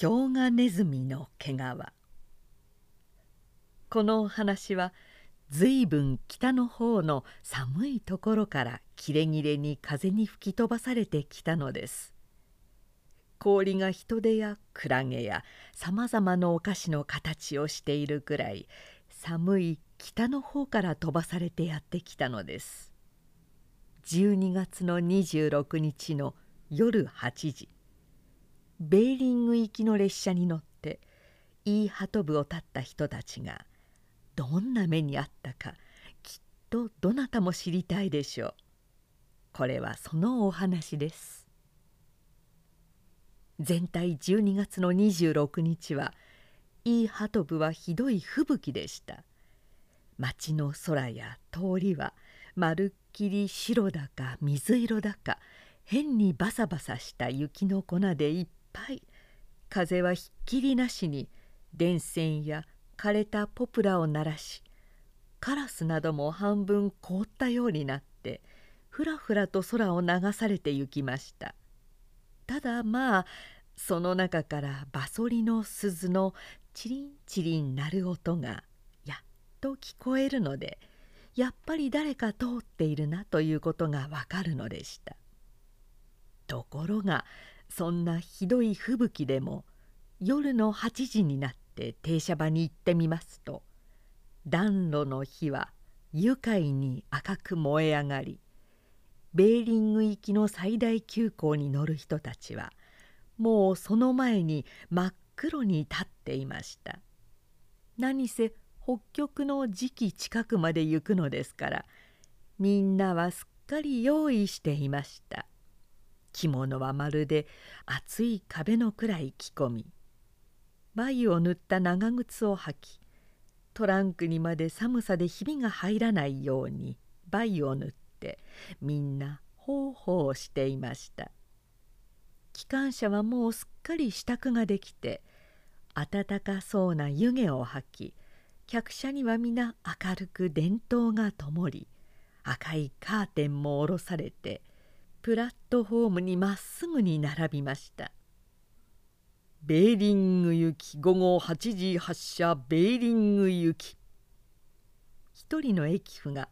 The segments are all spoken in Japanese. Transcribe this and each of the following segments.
氷河ネズミの毛皮。このお話は随分北の方の寒いところからキレキレに風に吹き飛ばされてきたのです。氷が人手やクラゲやさまざまなお菓子の形をしているくらい寒い北の方から飛ばされてやってきたのです。12月の26日の夜8時。ベーリング行きの列車に乗ってイーハトブを立った人たちがどんな目にあったかきっとどなたも知りたいでしょう。これはそのお話です。全体12月の26日はイーハトブはひどい吹雪でした。町の空や通りはまるっきり白だか水色だか変にバサバサした雪の粉でいっぱい。風はひっきりなしに電線や枯れたポプラを鳴らしカラスなども半分凍ったようになってふらふらと空を流されてゆきました。ただまあその中からバソリの鈴のチリンチリン鳴る音がやっと聞こえるのでやっぱり誰か通っているなということがわかるのでした。ところがそんなひどい吹雪でも夜の8時になって停車場に行ってみますと暖炉の火は愉快に赤く燃え上がりベーリング行きの最大急行に乗る人たちはもうその前に真っ黒に立っていました。何せ北極の時期近くまで行くのですからみんなはすっかり用意していました。着物はまるで厚い壁のくらい着込み繭を塗った長靴を履きトランクにまで寒さでひびが入らないように繭を塗ってみんなほうほうしていました。機関車はもうすっかり支度ができて暖かそうな湯気を吐き客車には皆明るく電灯がともり赤いカーテンも下ろされてプラットホームにまっすぐに並びました。ベーリング行き午後8時発車ベーリング行き。一人の駅夫が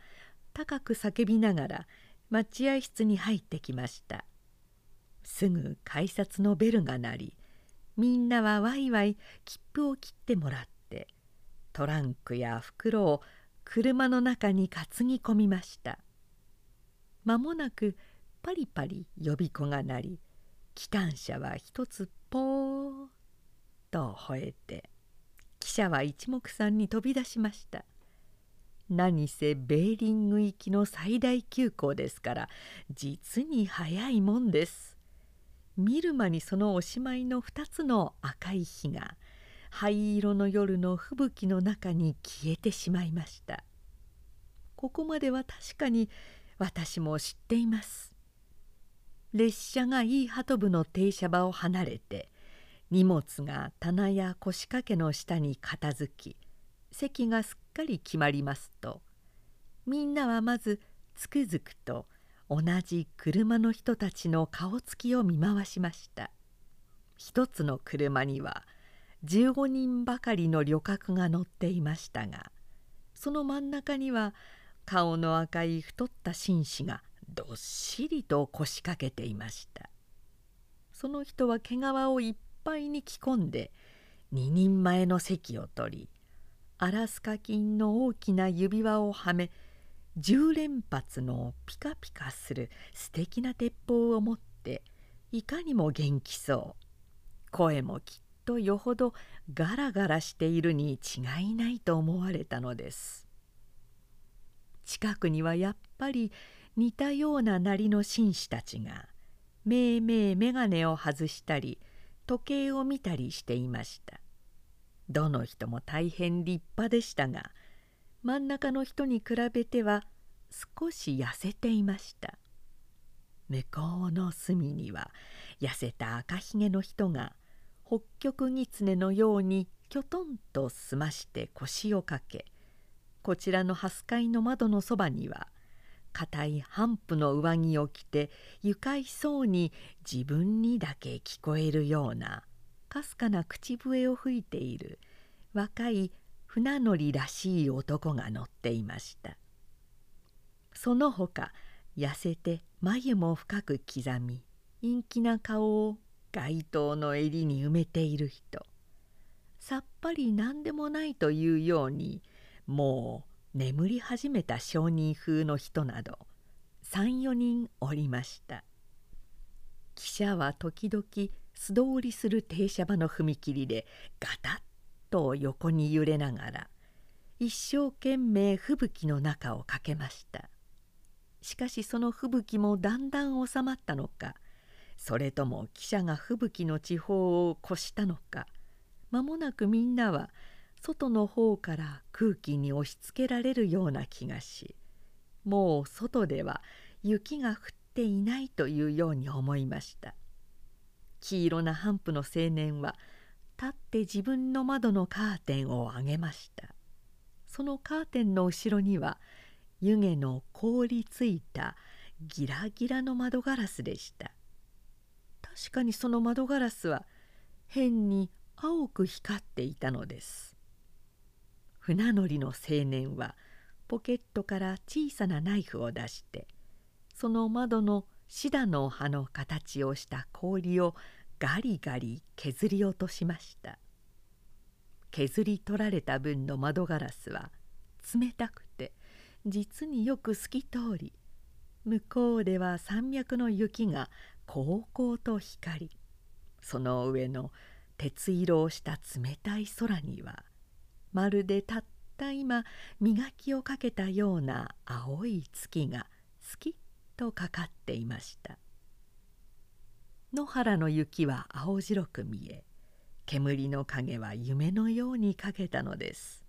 高く叫びながら待合室に入ってきました。すぐ改札のベルが鳴りみんなはわいわい切符を切ってもらってトランクや袋を車の中に担ぎ込みました。間もなくパリパリ呼び子が鳴り機関車は一つポーと吠えて汽車は一目散に飛び出しました。何せベーリング行きの最大急行ですから実に早いもんです。見る間にそのおしまいの2つの赤い火が灰色の夜の吹雪の中に消えてしまいました。ここまでは確かに私も知っています。列車がいい鳩部の停車場を離れて荷物が棚や腰掛けの下に片付き席がすっかり決まりますとみんなはまずつくづくと同じ車の人たちの顔つきを見回しました。一つの車には15人ばかりの旅客が乗っていましたがその真ん中には顔の赤い太った紳士がどっしりと腰掛けていました。その人は毛皮をいっぱいに着込んで二人前の席を取りアラスカ金の大きな指輪をはめ10連発のピカピカする素敵な鉄砲を持っていかにも元気そう。声もきっとよほどガラガラしているに違いないと思われたのです。近くにはやっぱり似たようななりの紳士たちがめいめい眼鏡を外したり時計を見たりしていました。どの人も大変立派でしたが真ん中の人に比べては少し痩せていました。向こうの隅には痩せた赤ひげの人が北極狐のようにきょとんと澄まして腰をかけこちらの蓮飼の窓のそばには硬い帆布の上着を着て愉快そうに自分にだけ聞こえるようなかすかな口笛を吹いている若い船乗りらしい男が乗っていました。その他痩せて眉も深く刻み陰気な顔を街灯の襟に埋めている人。さっぱり何でもないというようにもう眠り始めた商人風の人など34人おりました。汽車は時々素通りする停車場の踏切でガタッと横に揺れながら一生懸命吹雪の中を駆けました。しかしその吹雪もだんだん収まったのかそれとも汽車が吹雪の地方を越したのか間もなくみんなは外の方から空気に押しつけられるような気がしもう外では雪が降っていないというように思いました。黄色な帆布の青年は立って自分の窓のカーテンを上げました。そのカーテンの後ろには湯気の凍りついたギラギラの窓ガラスでした。確かにその窓ガラスは変に青く光っていたのです。船乗りの青年はポケットから小さなナイフを出してその窓のシダの葉の形をした氷をガリガリ削り落としました。削り取られた分の窓ガラスは冷たくて実によく透き通り向こうでは山脈の雪がこうこうと光りその上の鉄色をした冷たい空にはまるでたった今磨きをかけたような青い月がスキッとかかっていました。野原の雪は青白く見え煙の影は夢のようにかけたのです。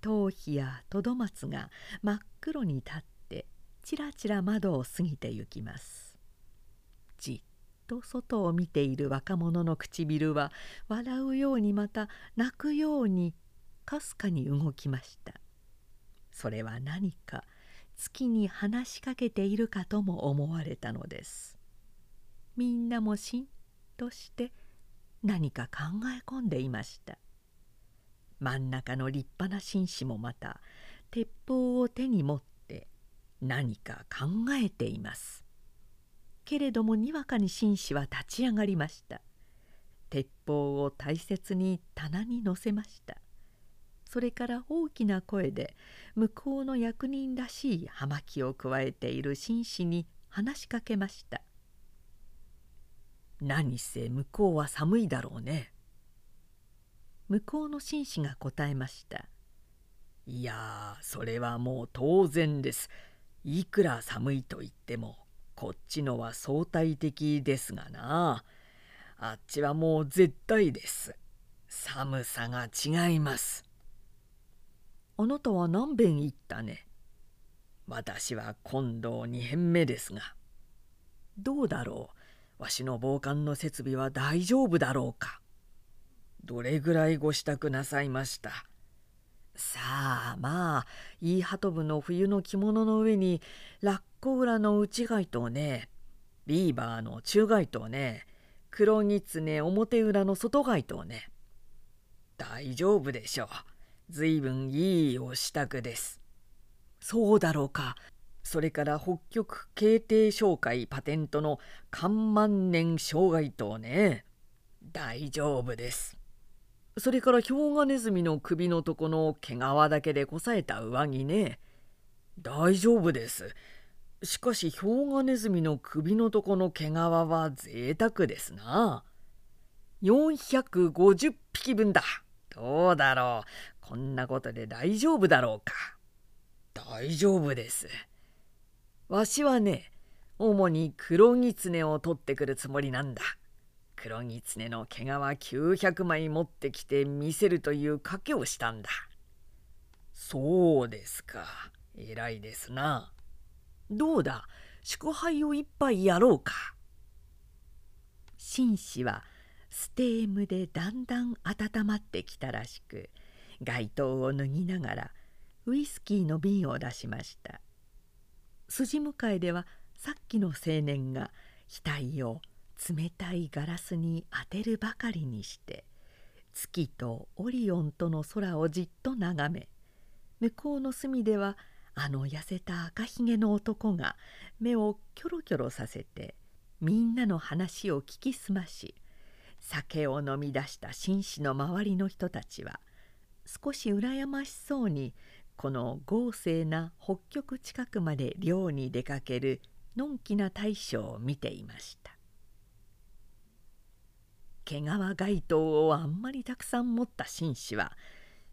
頭皮やトドマツが真っ黒に立ってちらちら窓を過ぎてゆきます。じっと外を見ている若者の唇は笑うようにまた泣くようにかすかに動きました。それは何か月に話しかけているかとも思われたのです。みんなもしんとして何か考え込んでいました。真ん中の立派な紳士もまた鉄砲を手に持って何か考えています。けれどもにわかに紳士は立ち上がりました。鉄砲を大切に棚に乗せました。それから大きな声で向こうの役人らしい葉巻をくわえている紳士に話しかけました「何せ向こうは寒いだろうね」向こうの紳士が答えました「いやそれはもう当然です。いくら寒いと言ってもこっちのは相対的ですがな。あっちはもう絶対です。寒さが違います。あなたは何遍言ったね？私は今度2遍目ですが。どうだろう？わしの防寒の設備は大丈夫だろうか？どれぐらいご支度なさいました？さあまあいいハト部の冬の着物の上にラッコ裏の内街灯ね。ビーバーの中街灯ね。黒狐表裏の外街灯ね。大丈夫でしょう。ずいぶんいいお支度です。そうだろうか。それから北極経定商会パテントの看万年障害灯ね。大丈夫です。それからヒョウガネズミの首のとこの毛皮だけでこさえた上着ね。大丈夫です。しかしヒョウガネズミの首のとこの毛皮は贅沢ですな。450匹分だ。どうだろう。こんなことで大丈夫だろうか。大丈夫です。わしはね、主に黒狐を取ってくるつもりなんだ。黒狐の毛皮900枚持ってきて見せるという賭けをしたんだ。そうですか。偉いですな。どうだ、祝杯を一杯やろうか。紳士はステームでだんだん温まってきたらしく街灯を脱ぎながらウイスキーの瓶を出しました。筋向かいではさっきの青年が額を冷たいガラスに当てるばかりにして月とオリオンとの空をじっと眺め向こうの隅ではあの痩せた赤ひげの男が目をキョロキョロさせてみんなの話を聞きすまし酒を飲み出した紳士の周りの人たちは少し羨ましそうにこの豪勢な北極近くまで漁に出かけるのんきな大将を見ていました。毛皮街灯をあんまりたくさん持った紳士は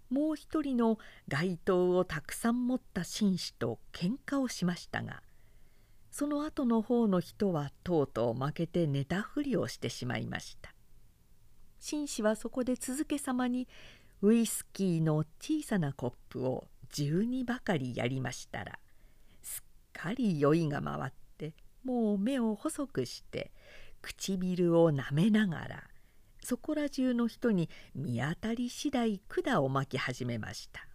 もう一人の街灯をたくさん持った紳士と喧嘩をしましたがその後の方の人はとうとう負けて寝たふりをしてしまいました。紳士はそこで続けさまにウイスキーの小さなコップを12ばかりやりましたらすっかり酔いが回ってもう目を細くして唇をなめながらそこら中の人に見当たり次第管を巻き始めました。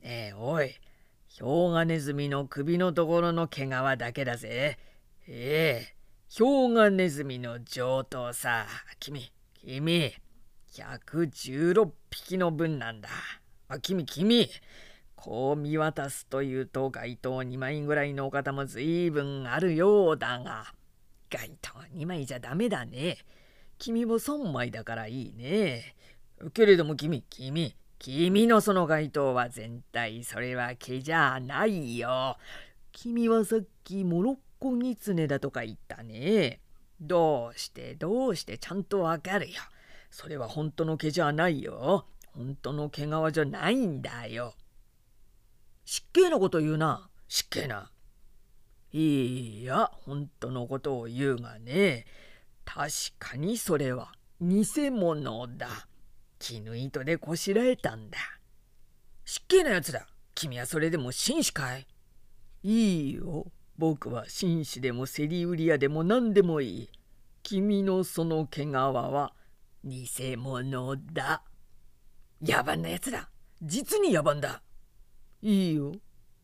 ええおいヒョウガネズミの首のところの毛皮だけだぜ。ええヒョウガネズミの上等さ君君116匹の分なんだ。あ君君こう見渡すというと街灯2枚ぐらいのお方も随分あるようだが。街灯2枚じゃダメだね。君も3枚だからいいね。けれども君君君のその街灯は全体それは毛じゃないよ。君はさっきモロッコギツネだとか言ったね。どうしてどうしてちゃんとわかるよそれは本当の毛じゃないよ本当の毛皮じゃないんだよ。失敬なこと言うな。失敬な。いや、本当のことを言うがね、確かにそれは偽物だ。絹糸でこしらえたんだ。失敬なやつだ。君はそれでも紳士かい？いいよ。僕は紳士でも競り売り屋でも何でもいい。君のその毛皮は偽物だ。野蛮なやつだ。実に野蛮だ。いいよ。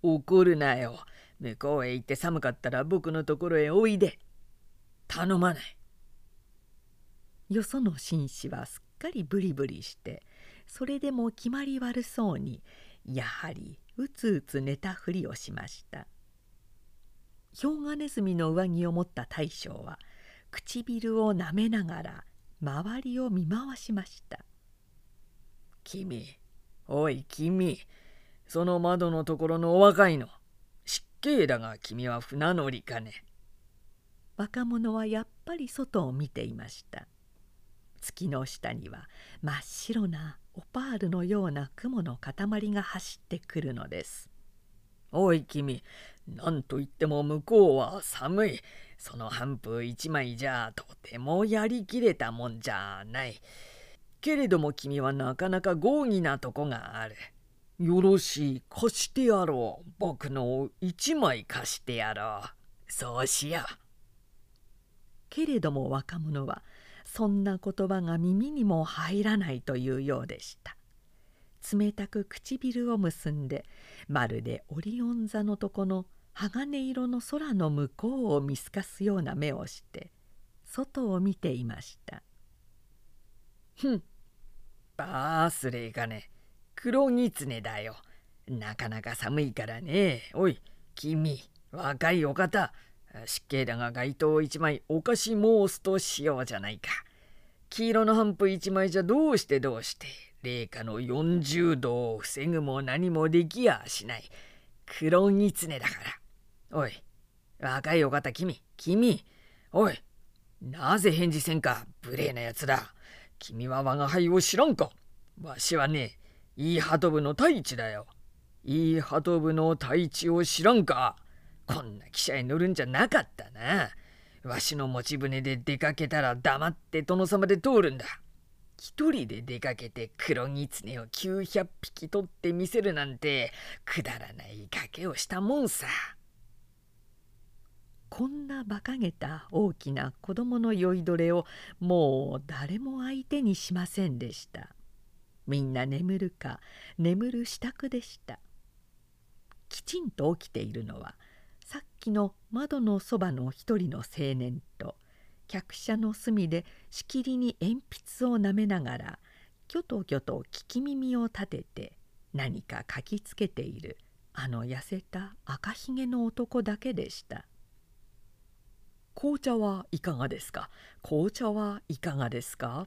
怒るなよ。向こうへ行って寒かったら僕のところへおいで。頼まない。よその紳士はすっかりブリブリしてそれでも決まり悪そうにやはりうつうつ寝たふりをしましたヒョウガネズミの上着を持った大将は唇をなめながら周りを見回しました君、おい君、その窓のところのお若いの。失敬だが君は船乗りかね。若者はやっぱり外を見ていました。月の下には真っ白なオパールのような雲の塊が走ってくるのです。おい君、なんといっても向こうは寒い。その半風一枚じゃとてもやりきれたもんじゃない。けれども君はなかなか豪儀なとこがある。よろしい、貸してやろう。僕の一枚貸してやろう。そうしよう。けれども若者はそんな言葉が耳にも入らないというようでした。冷たく唇を結んでまるでオリオン座のとこの鋼色の空の向こうを見透かすような目をして外を見ていました。ふん。バースレーかね。黒狐だよ。なかなか寒いからね。おい、君、若いお方。湿気だが街灯一枚お菓子申すとしようじゃないか。黄色の半布一枚じゃどうしてどうして。零下の40度を防ぐも何もできやしない。黒狐だから。おい、若いお方君、君。おい、なぜ返事せんか、無礼なやつだ。君は我が輩を知らんかわしはね、いい鳩部の太一だよ。いい鳩部の太一を知らんかこんな汽車へ乗るんじゃなかったな。わしの持ち船で出かけたら黙って殿様で通るんだ。一人で出かけて黒狐を900匹取ってみせるなんてくだらない賭けをしたもんさ。こんな馬鹿げた大きな子供の酔いどれをもう誰も相手にしませんでした。みんな眠るか眠る支度でした。きちんと起きているのはさっきの窓のそばの一人の青年と客車の隅でしきりに鉛筆をなめながらきょときょと聞き耳を立てて何か書きつけているあの痩せた赤ひげの男だけでした「紅茶はいかがですか？紅茶はいかがですか?」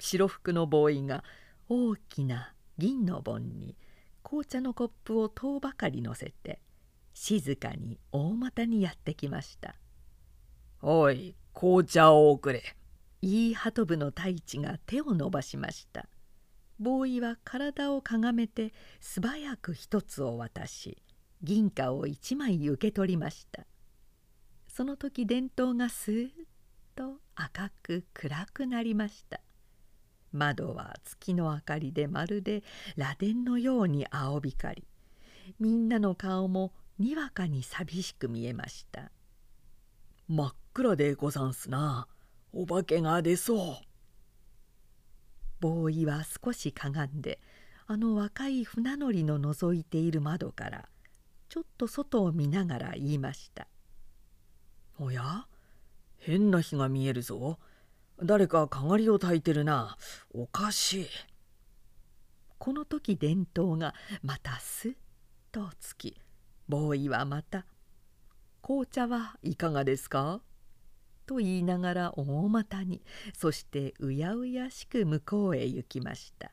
白服のボーイが大きな銀の盆に紅茶のコップを遠ばかり乗せて静かに大股にやってきました「おい紅茶を送れ」いい鳩部の太一が手を伸ばしました。ボーイは体をかがめて素早く一つを渡し銀貨を一枚受け取りました。その時電灯がスーッと赤く暗くなりました。窓は月の明かりでまるで螺鈿のように青光り。みんなの顔もにわかに寂しく見えました。真っ暗でござんすな。お化けが出そう。ボーイは少しかがんであの若い船乗りの覗いている窓からちょっと外を見ながら言いました「おや？変な日が見えるぞ。誰かかがりを焚いてるな。おかしい」この時電灯がまたすっとつきボーイはまた「紅茶はいかがですか?」と言いながら大股にそしてうやうやしく向こうへ行きました。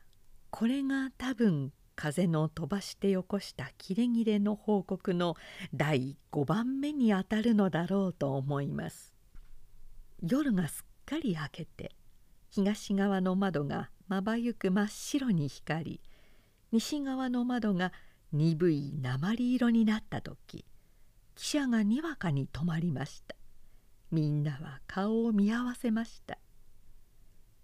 これが多分風の飛ばしてよこしたキレ切れの報告の第5番目にあたるのだろうと思います。夜がすっかり明けて東側の窓がまばゆく真っ白に光り西側の窓が鈍い鉛色になった時汽車がにわかに止まりました。みんなは顔を見合わせました。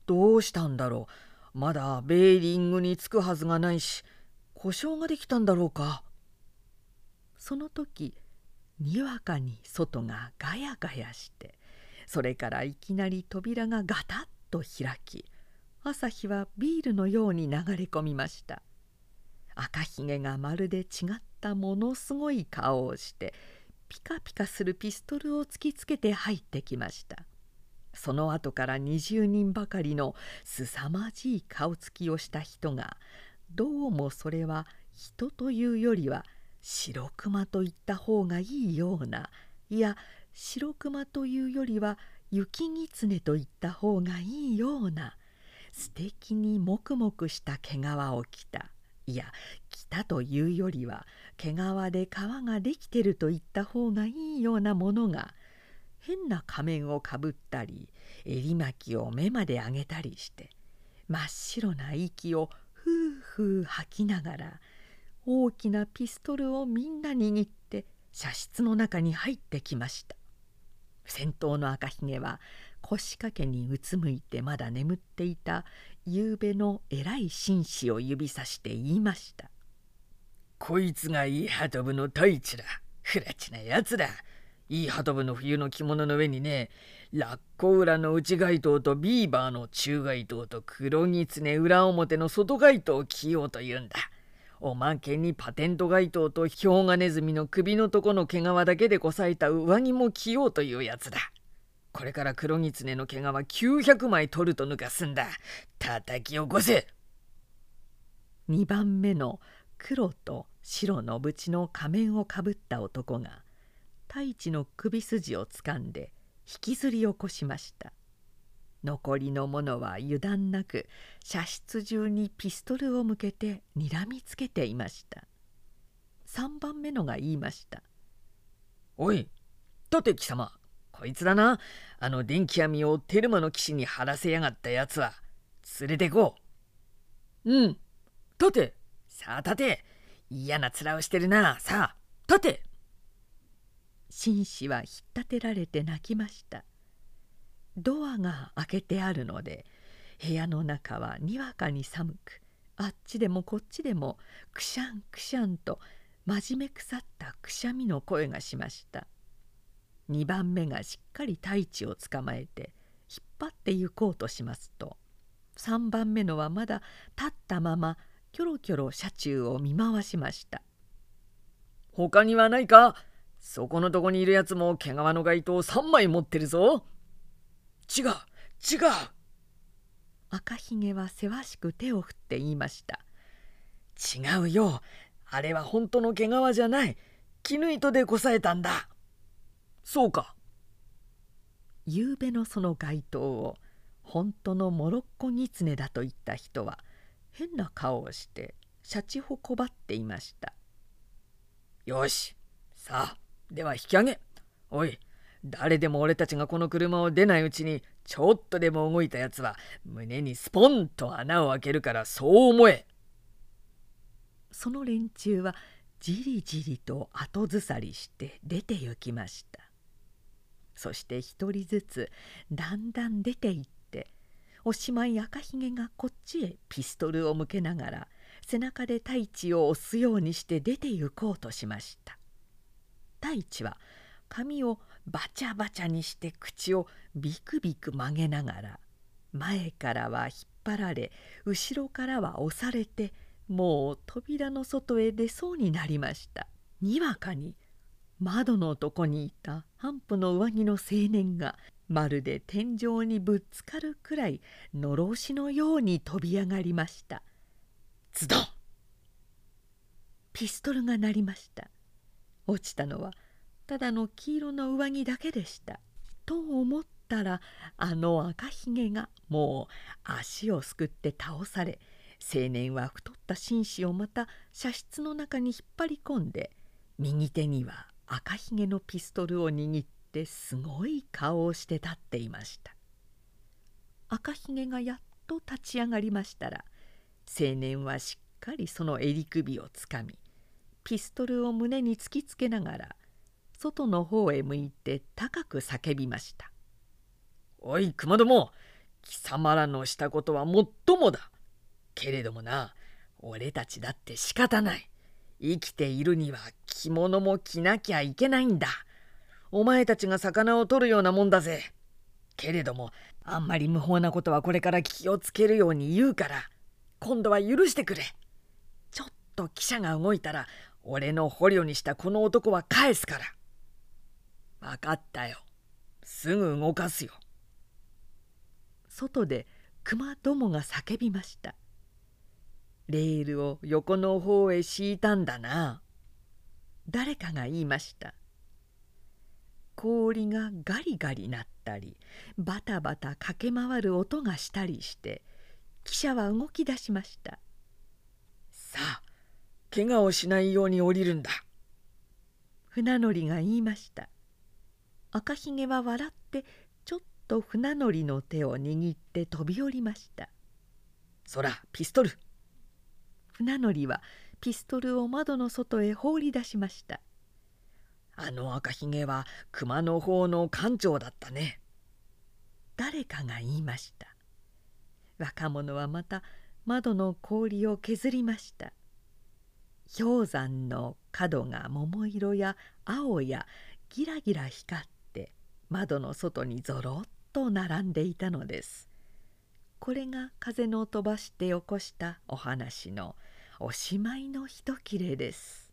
どうしたんだろう。まだベーリングに着くはずがないし故障ができたんだろうか？その時にわかに外がガヤガヤしてそれからいきなり扉がガタッと開き朝日はビールのように流れ込みました。赤ひげがまるで違ったものすごい顔をしてピカピカするピストルを突きつけて入ってきました。その後から20人ばかりのすさまじい顔つきをした人がどうもそれは人というよりは白熊と言った方がいいようないや白熊というよりは雪狐と言った方がいいような素敵にもくもくした毛皮を着た。いや着たというよりは毛皮で皮ができてると言った方がいいようなものが変な仮面をかぶったり襟巻きを目まで上げたりして真っ白な息をふうふう吐きながら大きなピストルをみんな握って車室の中に入ってきました先頭の赤ひげは腰掛けにうつむいてまだ眠っていた夕べの偉い紳士を指さして言いましたこいつがいいハトブの太一だ。ふらちなやつだ。いいハトブの冬の着物の上にね、ラッコ裏の内街灯とビーバーの中街灯と黒狐裏表の外街灯を着ようというんだ。おまけにパテント街灯とヒョウガネズミの首のとこの毛皮だけでこさえた上着も着ようというやつだ。これから黒狐の毛皮900枚取ると抜かすんだ。叩き起こせ !2 番目の黒と白の縁の仮面をかぶった男が太一の首筋をつかんで引きずり起こしました。残りの者は油断なく射出中にピストルを向けてにらみつけていました。3番目のが言いました「おい立貴様こいつだな。あの電気網をテルマの騎士に張らせやがったやつは連れてこう」「うん。立てさあ立て。嫌な面をしてるな。さあ立て紳士は引っ立てられて泣きました。ドアが開けてあるので部屋の中はにわかに寒くあっちでもこっちでもくしゃんくしゃんと真面目腐ったくしゃみの声がしました。2番目がしっかり太一を捕まえて引っ張って行こうとしますと3番目のはまだ立ったままキョロキョロ車中を見回しました。他にはないか。そこのとこにいるやつも毛皮の街灯を3枚持ってるぞ。違う違う。赤ひげはせわしく手を振って言いました。違うよ。あれは本当の毛皮じゃない。絹糸でこさえたんだ。そうか。夕べのその街灯を本当のモロッコギツネだと言った人は変な顔をしてシャチホコばっていました。よしさあでは引き上げ。おい誰でも俺たちがこの車を出ないうちにちょっとでも動いたやつは胸にスポンと穴を開けるからそう思え。その連中はじりじりと後ずさりして出て行きました。そして一人ずつだんだん出て行っておしまい赤ひげがこっちへピストルを向けながら背中で太一を押すようにして出て行こうとしました。太一は髪をバチャバチャにして口をビクビク曲げながら前からは引っ張られ後ろからは押されてもう扉の外へ出そうになりました。にわかに窓のとこにいた半布の上着の青年がまるで天井にぶつかるくらいのろしのように飛び上がりました。ズドン!ピストルが鳴りました。落ちたのはただの黄色の上着だけでした。と思ったらあの赤ひげがもう足をすくって倒され青年は太った紳士をまた射室の中に引っ張り込んで右手には赤ひげのピストルを握ってすごい顔をして立っていました赤ひげがやっと立ち上がりましたら青年はしっかりその襟首をつかみピストルを胸に突きつけながら外の方へ向いて高く叫びました「おい熊ども貴様らのしたことはもっともだ。けれどもな俺たちだって仕方ない。生きているには着物も着なきゃいけないんだ。お前たちが魚を取るようなもんだぜ。けれどもあんまり無法なことはこれから気をつけるように言うから今度は許してくれ。ちょっと汽車が動いたら俺の捕虜にしたこの男は返すから。分かったよ。すぐ動かすよ。外で熊どもが叫びました。レールを横の方へ敷いたんだな。誰かが言いました。氷がガリガリ鳴ったりバタバタ駆け回る音がしたりして汽車は動き出しました。さあ怪我をしないように降りるんだ。船乗りが言いました。赤ひげは笑ってちょっと船乗りの手を握って飛び降りました。そらピストル。船乗りはピストルを窓の外へ放り出しました。あの赤ひげは熊の方の艦長だったね。誰かが言いました。若者はまた窓の氷を削りました氷山の角が桃色や青やギラギラ光って窓の外にぞろっと並んでいたのです。これが風の飛ばして起こしたお話のおしまいの一切れです。